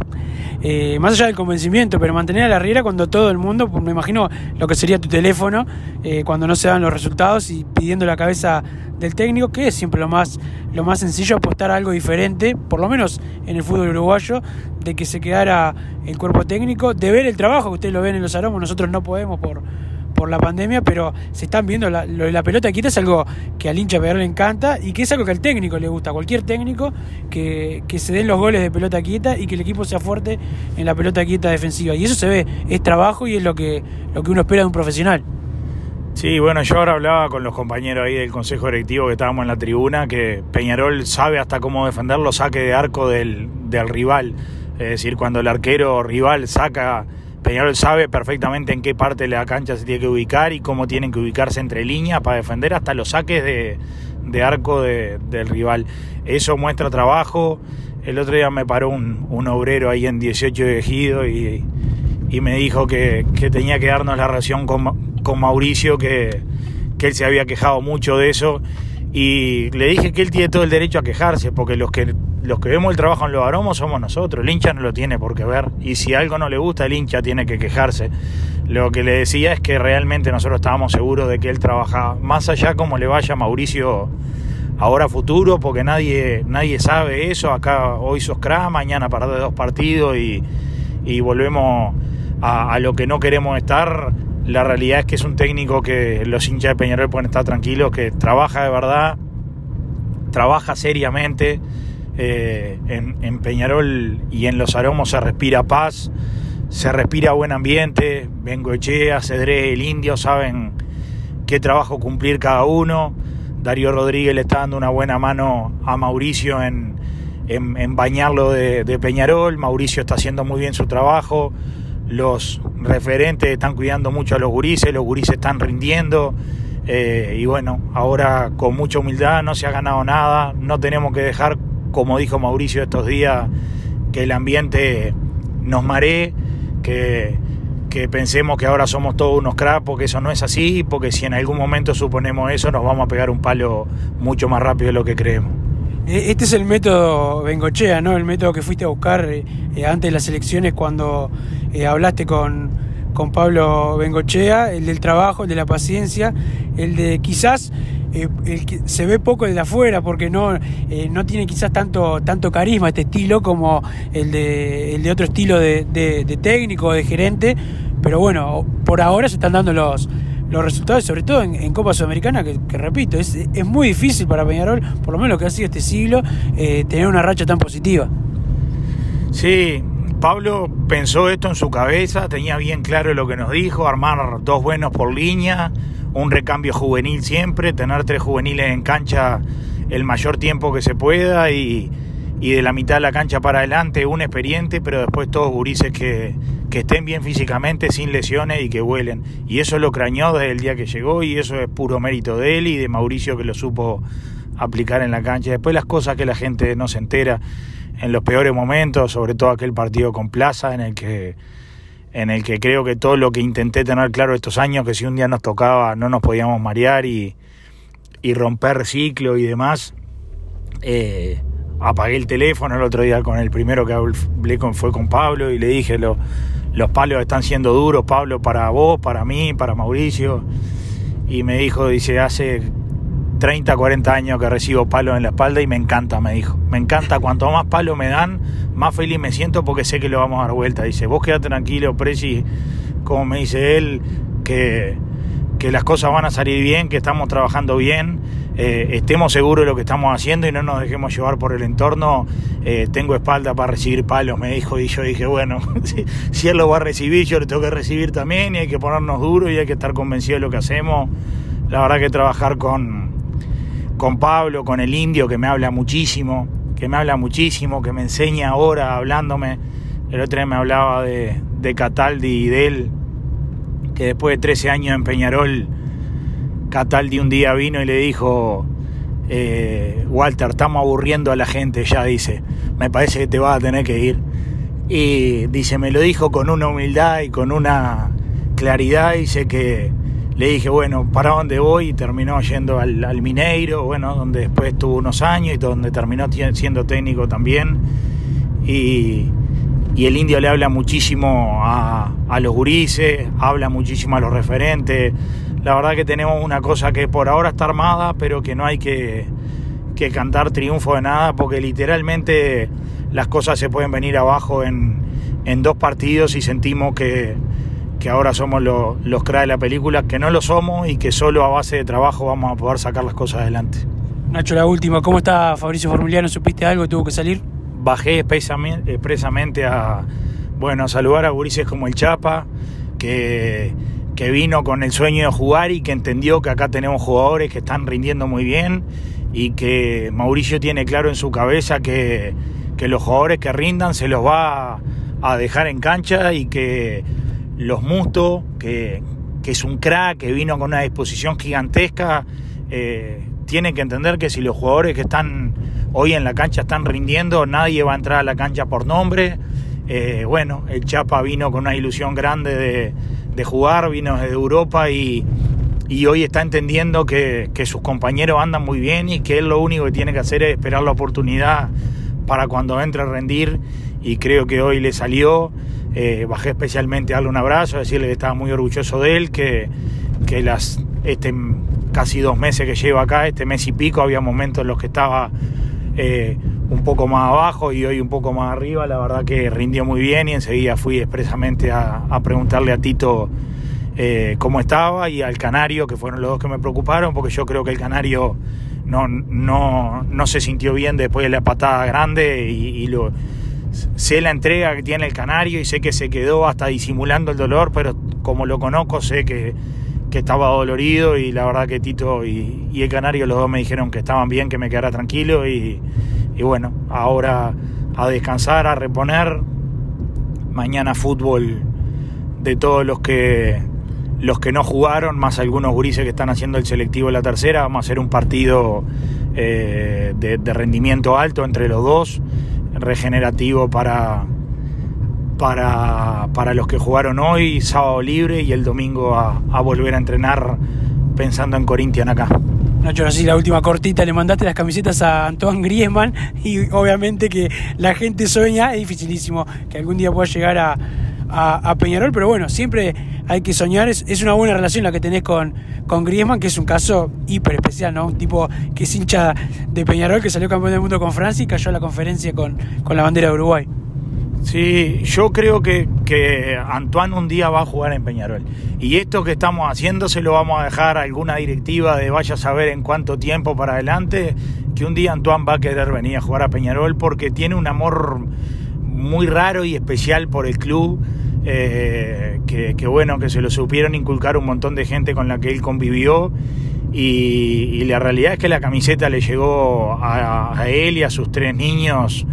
eh, más allá del convencimiento, pero mantener a la Riera cuando todo el mundo, pues me imagino lo que sería tu teléfono, eh, cuando no se dan los resultados y pidiendo la cabeza del técnico, que es siempre lo más, lo más sencillo, apostar algo diferente, por lo menos en el fútbol uruguayo, de que se quedara el cuerpo técnico, de ver el trabajo que ustedes lo ven en los aromos, nosotros no podemos por por la pandemia, pero se están viendo la, lo de la pelota quieta es algo que al hincha Peñarol le encanta y que es algo que al técnico le gusta, cualquier técnico que, que, se den los goles de pelota quieta y que el equipo sea fuerte en la pelota quieta defensiva. Y eso se ve, es trabajo y es lo que, lo que uno espera de un profesional. Sí, bueno, yo ahora hablaba con los compañeros ahí del Consejo Directivo que estábamos en la tribuna, que Peñarol sabe hasta cómo defender los saques de arco del, del rival. Es decir, cuando el arquero rival saca Peñarol sabe perfectamente en qué parte de la cancha se tiene que ubicar y cómo tienen que ubicarse entre líneas para defender hasta los saques de, de arco de, del rival. Eso muestra trabajo. El otro día me paró un, un obrero ahí en 18 de Ejido y, y me dijo que, que, tenía que darnos la relación con, con Mauricio, que, que él se había quejado mucho de eso. Y le dije que él tiene todo el derecho a quejarse, porque los que los que vemos el trabajo en los aromos somos nosotros, el hincha no lo tiene por qué ver, y si algo no le gusta, el hincha tiene que quejarse. Lo que le decía es que realmente nosotros estábamos seguros de que él trabaja más allá como le vaya a Mauricio ahora futuro, porque nadie, nadie sabe eso, acá hoy sos cra, mañana para de dos partidos y, y volvemos a lo que no queremos estar. La realidad es que es un técnico que los hinchas de Peñarol pueden estar tranquilos, que trabaja de verdad, trabaja seriamente, eh, en, Peñarol y en Los Aromos se respira paz, se respira buen ambiente. Bengoechea, Cedré, el Indio saben qué trabajo cumplir cada uno. Darío Rodríguez le está dando una buena mano a Mauricio en, en, bañarlo de, Peñarol. Mauricio está haciendo muy bien su trabajo. Los referentes están cuidando mucho a los gurises, los gurises están rindiendo. Eh, y bueno, ahora con mucha humildad no se ha ganado nada. No tenemos que dejar como dijo Mauricio estos días, que el ambiente nos maree, que, que pensemos que ahora somos todos unos crap, porque eso no es así, porque si en algún momento suponemos eso, nos vamos a pegar un palo mucho más rápido de lo que creemos. Este es el método Bengochea, ¿no? El método que fuiste a buscar eh, antes de las elecciones cuando eh, hablaste con, con Pablo Bengochea, el del trabajo, el de la paciencia, el de quizás eh, el que se ve poco el de afuera porque no, eh, no tiene quizás tanto, tanto carisma este estilo como el de, el de otro estilo de, de técnico, de gerente, pero bueno, por ahora se están dando los, los resultados, sobre todo en, Copa Sudamericana, que, repito, es, muy difícil para Peñarol, por lo menos que ha sido este siglo, eh, tener una racha tan positiva. Sí, Pablo pensó esto en su cabeza, tenía bien claro lo que nos dijo, armar dos buenos por línea, un recambio juvenil siempre, tener tres juveniles en cancha el mayor tiempo que se pueda y, y de la mitad de la cancha para adelante un experiente, pero después todos gurises que, que estén bien físicamente, sin lesiones y que vuelen. Y eso lo crañó desde el día que llegó y eso es puro mérito de él y de Mauricio que lo supo aplicar en la cancha. Después las cosas que la gente no se entera en los peores momentos, sobre todo aquel partido con Plaza en el que en el que creo que todo lo que intenté tener claro estos años, que si un día nos tocaba no nos podíamos marear y, y romper ciclo y demás, eh, apagué el teléfono el otro día con el primero que hablé fue con Pablo y le dije, lo, los palos están siendo duros, Pablo, para vos, para mí, para Mauricio. Y me dijo, dice, hace 30, 40 años que recibo palos en la espalda y me encanta, me dijo. Me encanta, cuanto más palos me dan, más feliz me siento porque sé que lo vamos a dar vuelta. Dice, vos quedate tranquilo, Preci, como me dice él, que, que las cosas van a salir bien, que estamos trabajando bien, eh, estemos seguros de lo que estamos haciendo y no nos dejemos llevar por el entorno. Eh, tengo espalda para recibir palos, me dijo, y yo dije, bueno, si, él lo va a recibir, yo lo tengo que recibir también y hay que ponernos duros y hay que estar convencidos de lo que hacemos. La verdad que trabajar con, con Pablo, con el indio, que me habla muchísimo, que me habla muchísimo, que me enseña ahora hablándome. El otro día me hablaba de, de Cataldi y de él, que después de 13 años en Peñarol, Cataldi un día vino y le dijo, eh, Walter, estamos aburriendo a la gente ya, dice, me parece que te vas a tener que ir. Y dice, me lo dijo con una humildad y con una claridad. Dice que le dije, bueno, ¿para dónde voy? Y terminó yendo al, Mineiro, bueno, donde después tuvo unos años y donde terminó siendo técnico también. Y, y el indio le habla muchísimo a, los gurises, habla muchísimo a los referentes. La verdad que tenemos una cosa que por ahora está armada, pero que no hay que, que cantar triunfo de nada, porque literalmente las cosas se pueden venir abajo en, en dos partidos y sentimos que, que ahora somos lo, los cracks de la película, que no lo somos y que solo a base de trabajo vamos a poder sacar las cosas adelante. Nacho, la última, ¿cómo está Fabricio Formuliano? ¿Supiste algo? ¿Tuvo que salir? Bajé expresamente a, bueno, a saludar a gurises como el Chapa, que, que vino con el sueño de jugar y que entendió que acá tenemos jugadores que están rindiendo muy bien y que Mauricio tiene claro en su cabeza que, que los jugadores que rindan se los va a dejar en cancha y que los Musto, que, que es un crack, que vino con una disposición gigantesca, eh, tienen que entender que si los jugadores que están hoy en la cancha están rindiendo, nadie va a entrar a la cancha por nombre. Eh, bueno, el Chapa vino con una ilusión grande de, jugar, vino desde Europa y, hoy está entendiendo que, sus compañeros andan muy bien y que él lo único que tiene que hacer es esperar la oportunidad para cuando entre a rendir y creo que hoy le salió. Eh, bajé especialmente a darle un abrazo, a decirle que estaba muy orgulloso de él, que, que las, este casi dos meses que llevo acá, este mes y pico, había momentos en los que estaba eh, un poco más abajo y hoy un poco más arriba. La verdad que rindió muy bien y enseguida fui expresamente a, preguntarle a Tito eh, cómo estaba y al Canario, que fueron los dos que me preocuparon, porque yo creo que el Canario no, no, no se sintió bien después de la patada grande y, y lo sé la entrega que tiene el canario y sé que se quedó hasta disimulando el dolor, pero como lo conozco sé que, que estaba dolorido y la verdad que Tito y, el canario los dos me dijeron que estaban bien, que me quedara tranquilo y, bueno, ahora a descansar, a reponer. Mañana fútbol de todos los que los que no jugaron, más algunos gurises que están haciendo el selectivo en la tercera. Vamos a hacer un partido eh, de rendimiento alto entre los dos regenerativo para, para, para, los que jugaron hoy, sábado libre y el domingo a, volver a entrenar pensando en Corinthians acá. Nacho, así la última cortita, le mandaste las camisetas a Antoine Griezmann y obviamente que la gente sueña, es dificilísimo que algún día pueda llegar a Peñarol, pero bueno, siempre hay que soñar, es, es, una buena relación la que tenés con, con Griezmann, que es un caso hiper especial, ¿no? Un tipo que es hincha de Peñarol, que salió campeón del mundo con Francia y cayó a la conferencia con, con la bandera de Uruguay. Sí, yo creo que, que, Antoine un día va a jugar en Peñarol. Y esto que estamos haciendo se lo vamos a dejar a alguna directiva de vaya a saber en cuánto tiempo para adelante, que un día Antoine va a querer venir a jugar a Peñarol porque tiene un amor muy raro y especial por el club. Eh, que, bueno, que se lo supieron inculcar un montón de gente con la que él convivió. Y, y la realidad es que la camiseta le llegó a él y a sus tres niños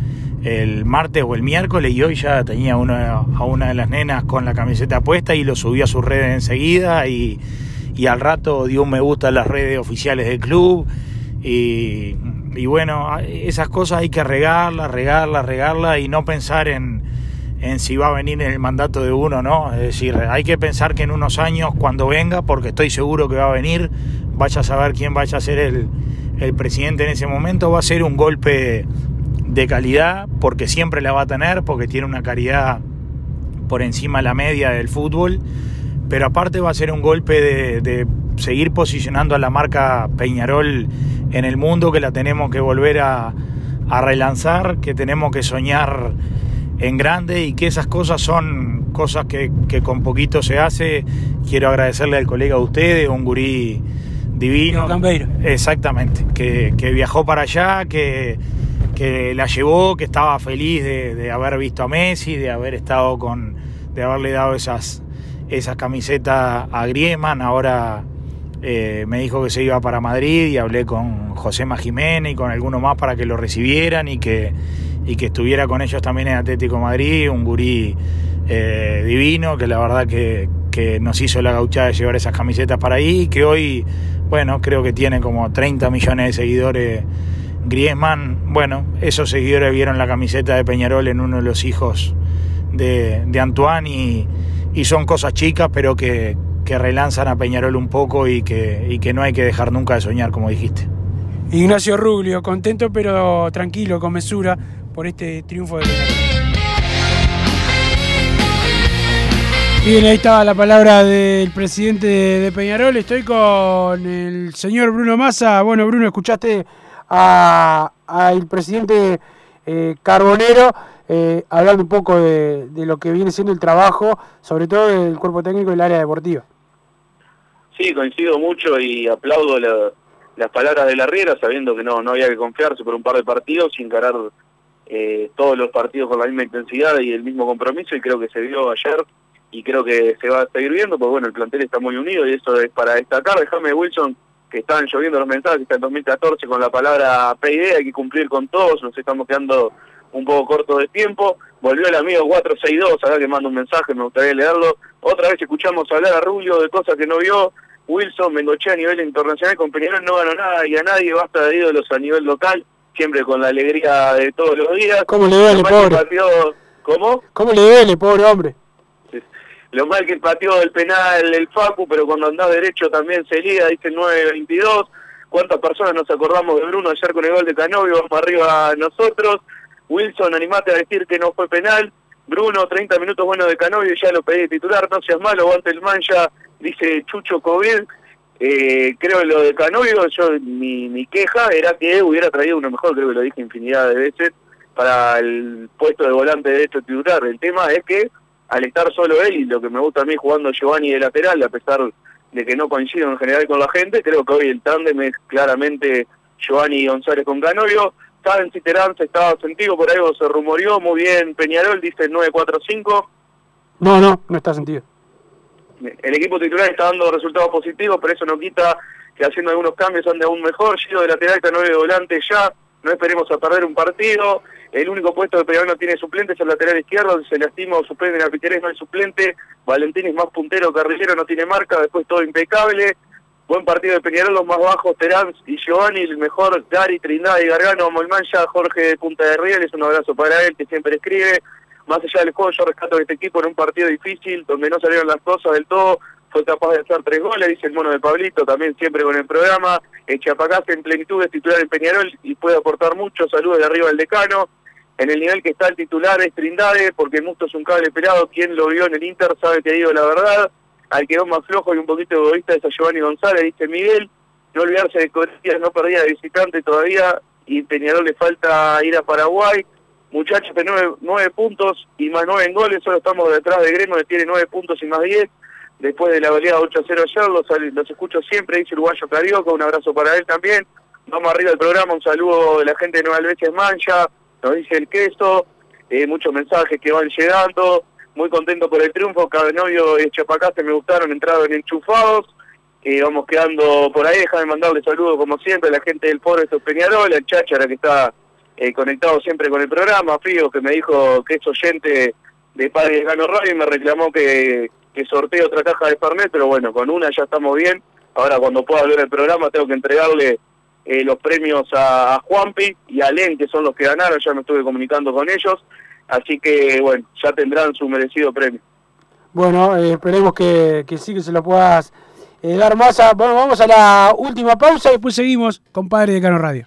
el martes o el miércoles y hoy ya tenía a una de las nenas con la camiseta puesta y lo subió a sus redes enseguida y, y al rato dio un me gusta en las redes oficiales del club y, y bueno, esas cosas hay que regarlas, regarlas, regarlas y no pensar en, en si va a venir en el mandato de uno, ¿no? Es decir, hay que pensar que en unos años, cuando venga, porque estoy seguro que va a venir, vaya a saber quién vaya a ser el, el presidente en ese momento, va a ser un golpe de calidad, porque siempre la va a tener, porque tiene una calidad por encima de la media del fútbol, pero aparte va a ser un golpe de, de seguir posicionando a la marca Peñarol en el mundo, que la tenemos que volver a, a relanzar, que tenemos que soñar en grande y que esas cosas son cosas que, que, con poquito se hace. Quiero agradecerle al colega de ustedes, un gurí divino. Campeiro. Exactamente, que, que, viajó para allá, que, que la llevó, que estaba feliz de, haber visto a Messi, de haber estado con, de haberle dado esas, esas camisetas a Griezmann. Ahora eh, me dijo que se iba para Madrid y hablé con José Jiménez y con alguno más para que lo recibieran y que y que estuviera con ellos también en Atlético Madrid, un gurí eh, divino, que la verdad que, que, nos hizo la gauchada de llevar esas camisetas para ahí, que hoy, bueno, creo que tiene como 30 millones de seguidores Griezmann, bueno, esos seguidores vieron la camiseta de Peñarol en uno de los hijos de, de Antoine y, son cosas chicas, pero que, que, relanzan a Peñarol un poco y que, no hay que dejar nunca de soñar, como dijiste. Ignacio Ruglio, contento pero tranquilo, con mesura por este triunfo de Peñarol. Bien, ahí estaba la palabra del presidente de Peñarol. Estoy con el señor Bruno Massa. Bueno, Bruno, escuchaste al presidente eh, Carbonero eh, hablando un poco de, de, lo que viene siendo el trabajo, sobre todo del cuerpo técnico del área deportiva. Sí, coincido mucho y aplaudo la, las palabras de la Riera, sabiendo que no, no había que confiarse por un par de partidos y encarar eh, todos los partidos con la misma intensidad y el mismo compromiso, y creo que se vio ayer y creo que se va a seguir viendo, porque bueno, el plantel está muy unido y eso es para destacar. Déjame, Wilson, que están lloviendo los mensajes, está en 2014 con la palabra PID, hay que cumplir con todos, nos estamos quedando un poco cortos de tiempo. Volvió el amigo 462, acá que manda un mensaje, me gustaría leerlo. Otra vez escuchamos hablar a Rubio de cosas que no vio. Wilson Mengoche a nivel internacional con Peñarol no ganó nada y a nadie basta de ídolos a nivel local, siempre con la alegría de todos los días. ¿Cómo le duele, pobre? ¿Cómo? ¿Cómo le duele, pobre hombre? Lo mal que pateó el penal el Facu, pero cuando andás derecho también se liga, dice 9-22. ¿Cuántas personas nos acordamos de Bruno ayer con el gol de Canovio? Vamos arriba nosotros. Wilson, animate a decir que no fue penal. Bruno, 30 minutos bueno de Canovio, ya lo pedí de titular, no seas malo, aguante el mancha, dice Chucho COVID. Eh, creo lo de Canovio, yo mi, mi queja era que hubiera traído uno mejor, creo que lo dije infinidad de veces, para el puesto de volante derecho titular. El tema es que al estar solo él y lo que me gusta a mí jugando Giovanni de lateral, a pesar de que no coincido en general con la gente, creo que hoy el tándem es claramente Giovanni González con Canovio. Saben si Terán se estaba sentido, por algo se rumoreó, muy bien Peñarol, dice 9-4-5. No, no, no está sentido. El equipo titular está dando resultados positivos, pero eso no quita que haciendo algunos cambios ande aún mejor. Giro de lateral, Canovio de volante ya, no esperemos a perder un partido. El único puesto de Peñarol no tiene suplente es el lateral izquierdo, se lastima o suspende a Piterés, no hay suplente. Valentín es más puntero, Carrillero no tiene marca, después todo impecable. Buen partido de Peñarol, los más bajos, Terán y Giovanni, el mejor Gary, Trindade y Gargano, Molmancha, Jorge de Punta de Rieles, un abrazo para él que siempre escribe. Más allá del juego, yo rescato a este equipo en un partido difícil, donde no salieron las cosas del todo, fue capaz de hacer tres goles, dice el mono de Pablito, también siempre con el programa. Chapacás en plenitud es titular en Peñarol y puede aportar mucho. Saludos de arriba del decano. En el nivel que está el titular es Trindade, porque Musto es un cable pelado. Quien lo vio en el Inter sabe que digo la verdad. Al quedó más flojo y un poquito egoísta es a Giovanni González, dice Miguel. No olvidarse de Corinthians, no perdía de visitante todavía. Y Peñarol le falta ir a Paraguay. Muchachos de nueve, nueve puntos y más nueve en goles. Solo estamos detrás de Gremio, que tiene nueve puntos y más diez después de la goleada 8 0 ayer, los, escucho siempre, dice Uruguayo Carioca, un abrazo para él también. Vamos arriba del programa, un saludo de la gente de Nueva Albesia Mancha, nos dice el queso, eh, muchos mensajes que van llegando, muy contento por el triunfo, Cabenovio y Chapacase me gustaron, entraron enchufados, eh, vamos quedando por ahí, déjame mandarle saludos como siempre a la gente del Foro de Peñarol, al Cháchara que está eh, conectado siempre con el programa, Fío que me dijo que es oyente de Padre Gano Radio y me reclamó que, que sortee otra caja de Fernet, pero bueno, con una ya estamos bien. Ahora cuando pueda ver el programa tengo que entregarle eh, los premios a, Juanpi y a Len, que son los que ganaron, ya me estuve comunicando con ellos, así que bueno, ya tendrán su merecido premio. Bueno, eh, esperemos que, que, sí que se lo puedas eh, dar más. Bueno, vamos a la última pausa y después seguimos con Padre de Cano Radio.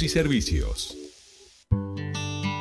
y servicios.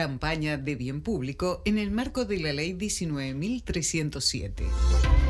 Campaña de bien público en el marco de la Ley 19.307.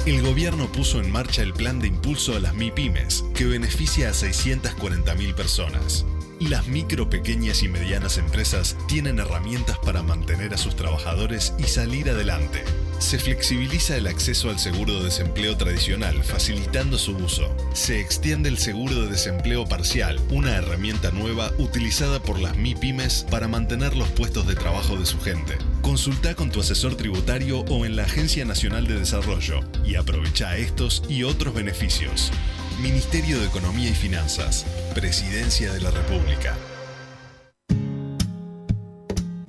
El gobierno puso en marcha el plan de impulso a las MIPIMES, que beneficia a 640.000 personas. Las micro, pequeñas y medianas empresas tienen herramientas para mantener a sus trabajadores y salir adelante. Se flexibiliza el acceso al seguro de desempleo tradicional, facilitando su uso. Se extiende el seguro de desempleo parcial, una herramienta nueva utilizada por las MIPIMES para mantener los puestos de trabajo de su gente. Consulta con tu asesor tributario o en la Agencia Nacional de Desarrollo y aprovecha estos y otros beneficios. Ministerio de Economía y Finanzas, Presidencia de la República.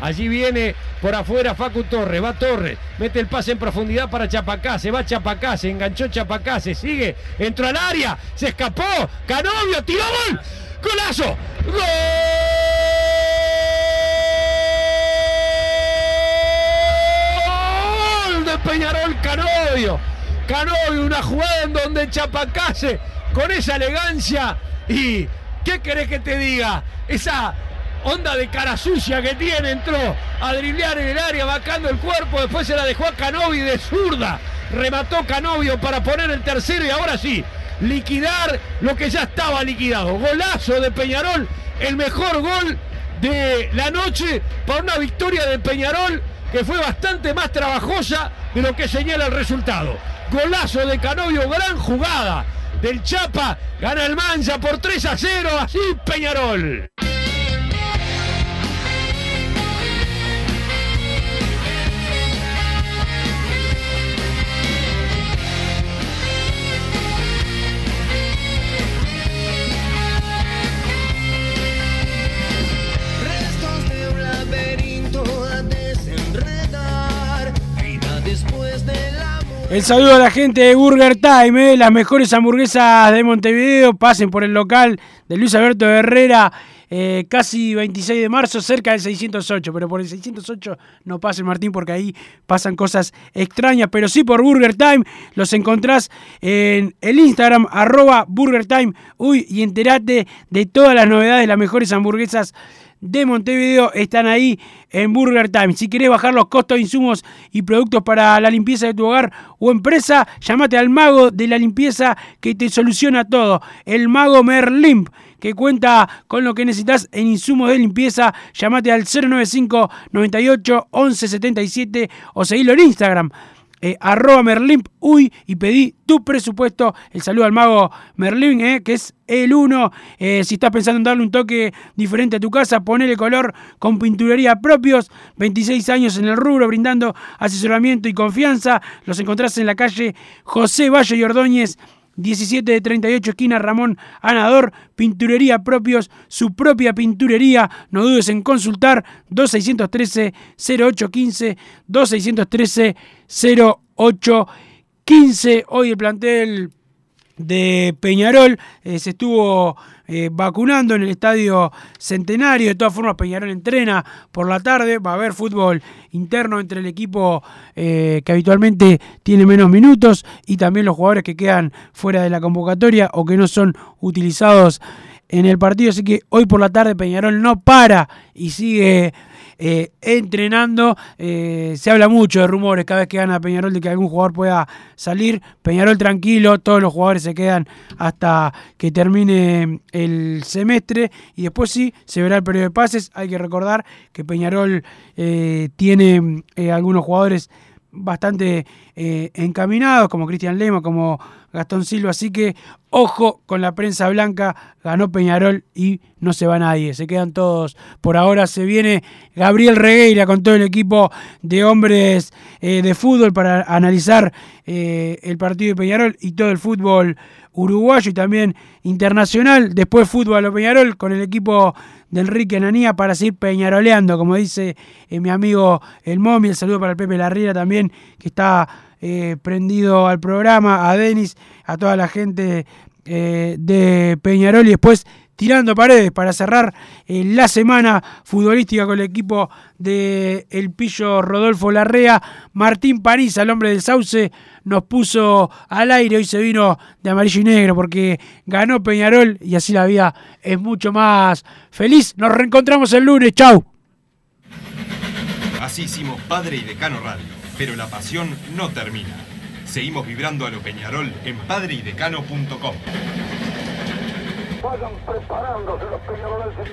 Allí viene por afuera Facu Torres, va Torres, mete el pase en profundidad para Chapacase, va Chapacase, enganchó Chapacase, sigue, entró al área, se escapó, Canovio, tiró gol, golazo, gol de Peñarol Canovio, Canovio, una jugada en donde Chapacase con esa elegancia y ¿qué querés que te diga? Esa onda de cara sucia que tiene, entró a driblear en el área, vacando el cuerpo, después se la dejó a Canovi de zurda, remató Canovio para poner el tercero y ahora sí, liquidar lo que ya estaba liquidado. Golazo de Peñarol, el mejor gol de la noche para una victoria de Peñarol que fue bastante más trabajosa de lo que señala el resultado. Golazo de Canovio, gran jugada del Chapa, gana el Mancha por 3 a 0, así Peñarol. El saludo a la gente de Burger Time, eh, las mejores hamburguesas de Montevideo. Pasen por el local de Luis Alberto Herrera, eh, casi 26 de marzo, cerca del 608. Pero por el 608 no pasen, Martín, porque ahí pasan cosas extrañas. Pero sí por Burger Time, los encontrás en el Instagram, arroba Burger Time. Uy, y enterate de todas las novedades, las mejores hamburguesas de Montevideo están ahí en Burger Time. Si querés bajar los costos de insumos y productos para la limpieza de tu hogar o empresa, llámate al mago de la limpieza que te soluciona todo. El mago Merlimp que cuenta con lo que necesitas en insumos de limpieza. Llámate al 095 98 11 77 o seguilo en Instagram eh, arroba Merlimp uy y pedí tu presupuesto. El saludo al mago Merlin, eh, que es el uno. Eh, si estás pensando en darle un toque diferente a tu casa, ponele color con pinturería propios. 26 años en el rubro, brindando asesoramiento y confianza. Los encontrás en la calle José Valle y Ordóñez. 17 de 38, esquina Ramón Anador, pinturería propios, su propia pinturería. No dudes en consultar 2613-0815, 2613-0815. Hoy el plantel de Peñarol eh, se estuvo eh, vacunando en el estadio Centenario. De todas formas, Peñarol entrena por la tarde. Va a haber fútbol interno entre el equipo eh, que habitualmente tiene menos minutos y también los jugadores que quedan fuera de la convocatoria o que no son utilizados en el partido. Así que hoy por la tarde Peñarol no para y sigue eh, entrenando. Eh, se habla mucho de rumores cada vez que gana Peñarol de que algún jugador pueda salir. Peñarol tranquilo, todos los jugadores se quedan hasta que termine el semestre y después sí se verá el periodo de pases. Hay que recordar que Peñarol eh, tiene algunos jugadores bastante encaminados, como Cristian Lema, como Gastón Silva. Así que ojo con la prensa blanca. Ganó Peñarol y no se va nadie. Se quedan todos. Por ahora se viene Gabriel Regueira con todo el equipo de hombres eh, de fútbol para analizar eh, el partido de Peñarol y todo el fútbol uruguayo y también internacional. Después fútbol a Peñarol con el equipo de Enrique Nanía para seguir peñaroleando, como dice eh, mi amigo el Momi. El saludo para el Pepe Larriera también, que está eh, prendido al programa, a Denis, a toda la gente eh, de Peñarol y después tirando paredes para cerrar eh, la semana futbolística con el equipo de El Pillo Rodolfo Larrea. Martín París, el hombre del Sauce, nos puso al aire. Hoy se vino de amarillo y negro porque ganó Peñarol y así la vida es mucho más feliz. Nos reencontramos el lunes. Chau. Así hicimos Padre y Decano Radio, pero la pasión no termina. Seguimos vibrando a lo Peñarol en padreidecano.com. Vayan preparándose los peñarolenses.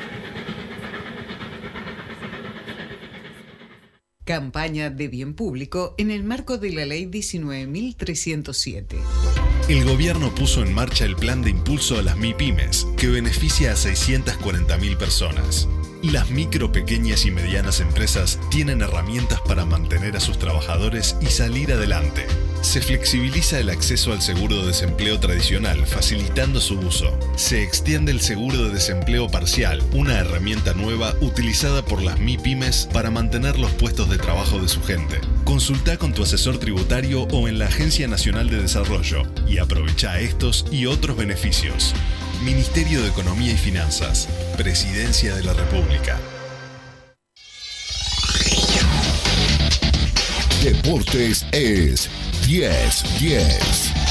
Campaña de bien público en el marco de la Ley 19.307. El gobierno puso en marcha el plan de impulso a las MIPIMES, que beneficia a 640.000 personas. Las micro, pequeñas y medianas empresas tienen herramientas para mantener a sus trabajadores y salir adelante. Se flexibiliza el acceso al seguro de desempleo tradicional, facilitando su uso. Se extiende el seguro de desempleo parcial, una herramienta nueva utilizada por las MIPYMES para mantener los puestos de trabajo de su gente. Consulta con tu asesor tributario o en la Agencia Nacional de Desarrollo y aprovecha estos y otros beneficios. Ministerio de Economía y Finanzas, Presidencia de la República. Deportes es 10-10.